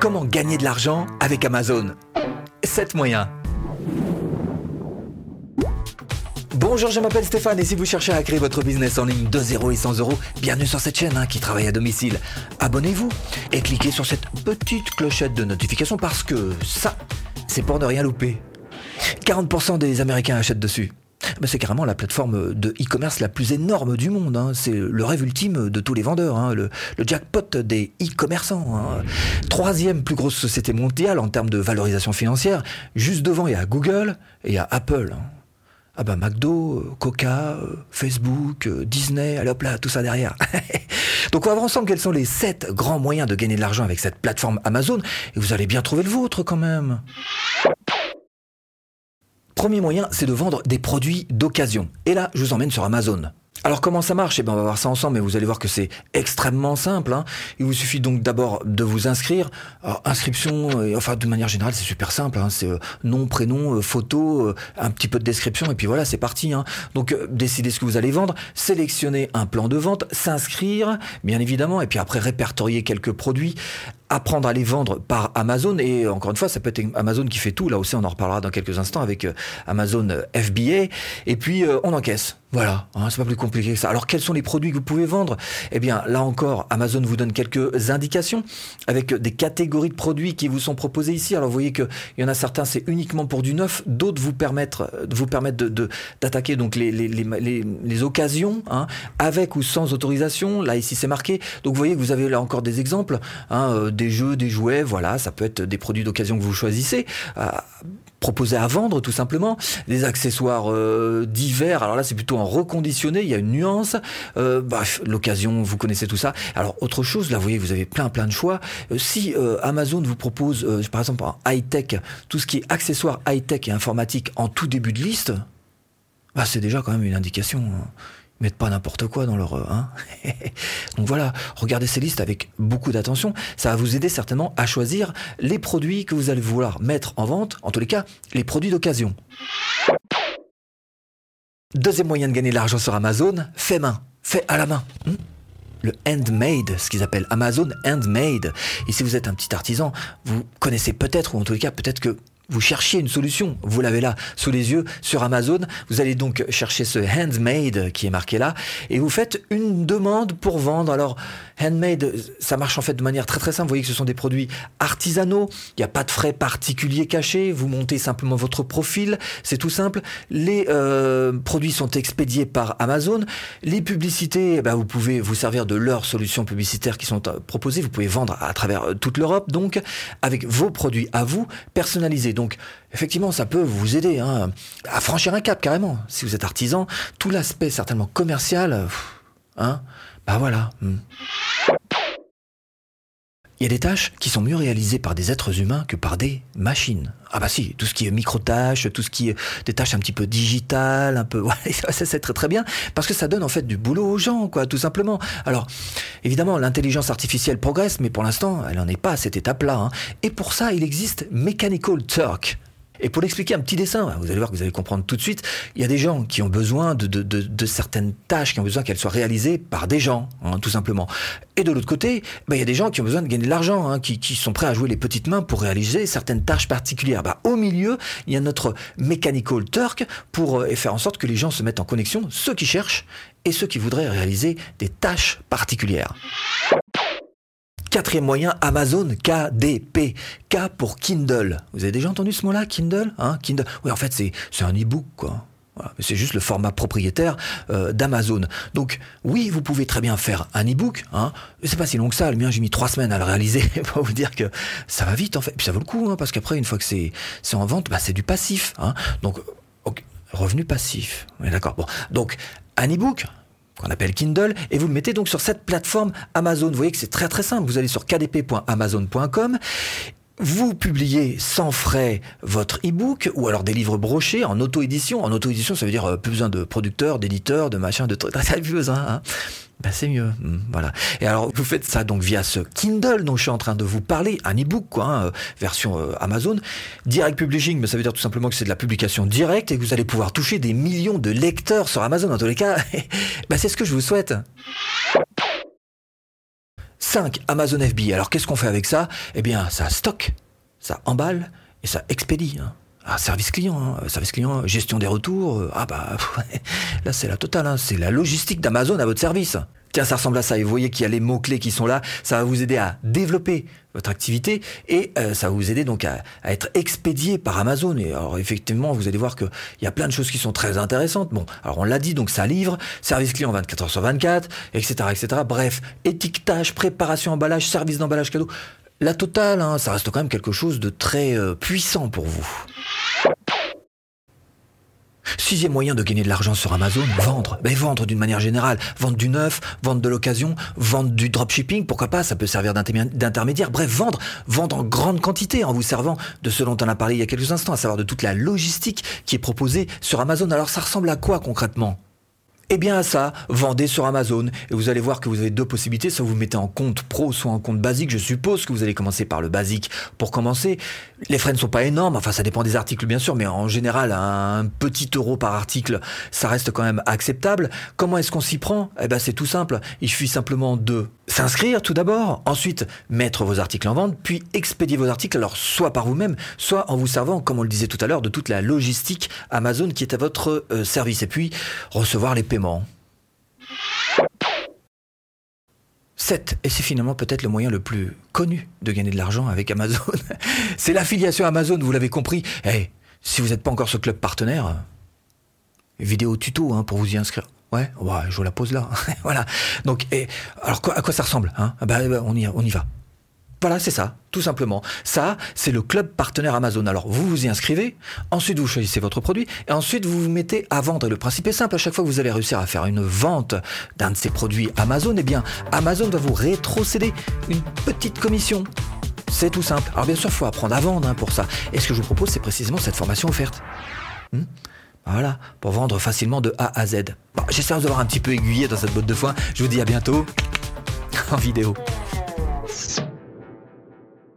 Comment gagner de l'argent avec Amazon 7 moyens. Bonjour, je m'appelle Stéphane et si vous cherchez à créer votre business en ligne de 0 et 100 euros, bienvenue sur cette chaîne hein, qui travaille à domicile. Abonnez-vous et cliquez sur cette petite clochette de notification parce que ça, c'est pour ne rien louper. 40% des Américains achètent dessus. Mais c'est carrément la plateforme de e-commerce la plus énorme du monde. hein. C'est le rêve ultime de tous les vendeurs, hein. le, jackpot des e-commerçants. hein. Troisième plus grosse société mondiale en termes de valorisation financière. Juste devant, il y a Google et il y a Apple. Ah bah McDo, Coca, euh, Facebook, euh, Disney, allez hop là, tout ça derrière. Donc on va voir ensemble quels sont les 7 grands moyens de gagner de l'argent avec cette plateforme Amazon. Et vous allez bien trouver le vôtre quand même. Premier moyen, c'est de vendre des produits d'occasion. Et là, je vous emmène sur Amazon. Alors comment ça marche? Eh bien, on va voir ça ensemble, mais vous allez voir que c'est extrêmement simple. hein. Il vous suffit donc d'abord de vous inscrire. Alors, inscription, euh, enfin de manière générale, c'est super simple. hein. C'est euh, nom, prénom, euh, photo, un petit peu de description, et puis voilà, c'est parti. hein. Donc décidez ce que vous allez vendre, sélectionner un plan de vente, s'inscrire, bien évidemment, et puis après répertorier quelques produits apprendre à les vendre par Amazon. Et encore une fois ça peut être Amazon qui fait tout. Là aussi on en reparlera dans quelques instants avec euh, Amazon euh, FBA et puis euh, on encaisse. Voilà hein, c'est pas plus compliqué que ça. Alors quels sont les produits que vous pouvez vendre? Eh bien là encore Amazon vous donne quelques indications avec des catégories de produits qui vous sont proposés ici. Alors vous voyez que il y en a certains c'est uniquement pour du neuf. D'autres vous permettent vous permettent de d'attaquer donc les les, les, les, occasions hein, avec ou sans autorisation. Là ici c'est marqué. Donc vous voyez que vous avez là encore des exemples hein, des jeux des jouets voilà ça peut être des produits d'occasion que vous choisissez proposés à vendre tout simplement des accessoires euh, divers alors là c'est plutôt en reconditionné il y a une nuance euh, bref l'occasion vous connaissez tout ça alors autre chose là vous voyez vous avez plein plein de choix Euh, si Amazon vous propose par exemple en high tech tout ce qui est accessoires high tech et informatique en tout début de liste bah, c'est déjà quand même une indication. hein. Ils mettent pas n'importe quoi dans leur... euh, Hein Donc voilà, regardez ces listes avec beaucoup d'attention. Ça va vous aider certainement à choisir les produits que vous allez vouloir mettre en vente, en tous les cas, les produits d'occasion. Deuxième moyen de gagner de l'argent sur Amazon, fait main, fait à la main. Hmm le handmade, ce qu'ils appellent Amazon handmade. Et si vous êtes un petit artisan, vous connaissez peut-être, ou en tous les cas, peut-être que vous cherchiez une solution. Vous l'avez là sous les yeux sur Amazon. Vous allez donc chercher ce handmade qui est marqué là et vous faites une demande pour vendre. Alors, handmade, ça marche en fait de manière très très simple. Vous voyez que ce sont des produits artisanaux. Il n'y a pas de frais particuliers cachés. Vous montez simplement votre profil. C'est tout simple. Les euh, produits sont expédiés par Amazon. Les publicités, eh ben, vous pouvez vous servir de leurs solutions publicitaires qui sont euh, proposées. Vous pouvez vendre à travers euh, toute l'Europe, donc avec vos produits à vous, personnalisés. Donc, effectivement, ça peut vous aider hein, à franchir un cap carrément. Si vous êtes artisan, tout l'aspect certainement commercial, hein, bah voilà. hmm. Il y a des tâches qui sont mieux réalisées par des êtres humains que par des machines. Ah bah si, tout ce qui est micro-tâches, tout ce qui est des tâches un petit peu digitales, un peu... Ça c'est très très bien, parce que ça donne en fait du boulot aux gens, quoi, tout simplement. Alors, évidemment, l'intelligence artificielle progresse, mais pour l'instant, elle n'en est pas à cette étape-là. hein. Et pour ça, il existe Mechanical Turk. Et pour l'expliquer un petit dessin, vous allez voir que vous allez comprendre tout de suite, il y a des gens qui ont besoin de, certaines tâches, qui ont besoin qu'elles soient réalisées par des gens, hein, tout simplement. Et de l'autre côté, ben, il y a des gens qui ont besoin de gagner de l'argent, hein, qui, qui sont prêts à jouer les petites mains pour réaliser certaines tâches particulières. Ben, au milieu, il y a notre Mechanical Turk pour euh, faire en sorte que les gens se mettent en connexion, ceux qui cherchent et ceux qui voudraient réaliser des tâches particulières. Quatrième moyen, Amazon KDP. K pour Kindle. Vous avez déjà entendu ce mot-là, Kindle hein, Kindle? Oui, en fait, c'est un e-book, c'est juste le format propriétaire euh, d'Amazon. Donc, oui, vous pouvez très bien faire un e-book. Hein. C'est pas si long que ça. Le mien, j'ai mis trois semaines à le réaliser. pour vous dire que ça va vite, en fait. Puis ça vaut le coup, hein, parce qu'après, une fois que c'est en vente, bah, c'est du passif. Hein. Donc, revenu passif. D'accord. Donc un e-book qu'on appelle Kindle, et vous le mettez donc sur cette plateforme Amazon. Vous voyez que c'est très très simple. Vous allez sur kdp.amazon.com. Vous publiez sans frais votre e-book ou alors des livres brochés en auto-édition. En auto-édition, ça veut dire euh, plus besoin de producteurs, d'éditeurs, de machin, de trucs. Plus besoin. Hein ben c'est mieux, Hmm, voilà. Et alors vous faites ça donc via ce Kindle dont je suis en train de vous parler, un e-book quoi, hein, euh, version euh, Amazon, direct publishing, mais ça veut dire tout simplement que c'est de la publication directe et que vous allez pouvoir toucher des millions de lecteurs sur Amazon. En tous les cas, ben, c'est ce que je vous souhaite. 5. Amazon FB. Alors qu'est-ce qu'on fait avec ça? Eh bien, ça stocke, ça emballe et ça expédie. Hein. Ah, service client, hein. service client, gestion des retours. Euh, ah bah là c'est la totale, hein. c'est la logistique d'Amazon à votre service. Tiens, ça ressemble à ça. Et vous voyez qu'il y a les mots-clés qui sont là. Ça va vous aider à développer votre activité et euh, ça va vous aider donc à, être expédié par Amazon. Et alors effectivement, vous allez voir qu'il y a plein de choses qui sont très intéressantes. Bon, alors on l'a dit, donc ça livre, service client 24 heures sur 24, etc., etc. Bref, étiquetage, préparation, emballage, service d'emballage cadeau. La totale, hein, ça reste quand même quelque chose de très euh, puissant pour vous. Sixième moyen de gagner de l'argent sur Amazon, vendre. Ben, vendre d'une manière générale. Vendre du neuf, vendre de l'occasion, vendre du dropshipping, pourquoi pas, ça peut servir d'intermédiaire. Bref, vendre. Vendre en grande quantité en vous servant de ce dont on a parlé il y a quelques instants, à savoir de toute la logistique qui est proposée sur Amazon. Alors ça ressemble à quoi concrètement? Eh bien à ça, vendez sur Amazon. Et vous allez voir que vous avez deux possibilités, soit vous mettez en compte pro, soit en compte basique. Je suppose que vous allez commencer par le basique pour commencer. Les frais ne sont pas énormes, enfin ça dépend des articles bien sûr, mais en général un petit euro par article, ça reste quand même acceptable. Comment est-ce qu'on s'y prend? Eh ben c'est tout simple, il suffit simplement de s'inscrire tout d'abord, ensuite mettre vos articles en vente, puis expédier vos articles. Alors soit par vous-même, soit en vous servant, comme on le disait tout à l'heure, de toute la logistique Amazon qui est à votre euh, service. Et puis recevoir les paiements 7. Et c'est finalement peut-être le moyen le plus connu de gagner de l'argent avec Amazon. c'est l'affiliation Amazon, vous l'avez compris. Eh, si vous n'êtes pas encore ce club partenaire, vidéo tuto hein, pour vous y inscrire. Ouais, je vous la pose là. voilà. Donc, alors à quoi ça ressemble hein? Bah, on, y, on y va. Voilà, c'est ça, tout simplement. Ça, c'est le club partenaire Amazon. Alors, vous vous y inscrivez, ensuite vous choisissez votre produit, et ensuite vous vous mettez à vendre. Et le principe est simple, à chaque fois que vous allez réussir à faire une vente d'un de ces produits Amazon, eh bien, Amazon va vous rétrocéder une petite commission. C'est tout simple. Alors bien sûr, il faut apprendre à vendre hein, pour ça. Et ce que je vous propose, c'est précisément cette formation offerte. Hmm voilà, pour vendre facilement de A à Z. Bon, J'espère vous avoir un petit peu aiguillé dans cette botte de foin. Je vous dis à bientôt en vidéo.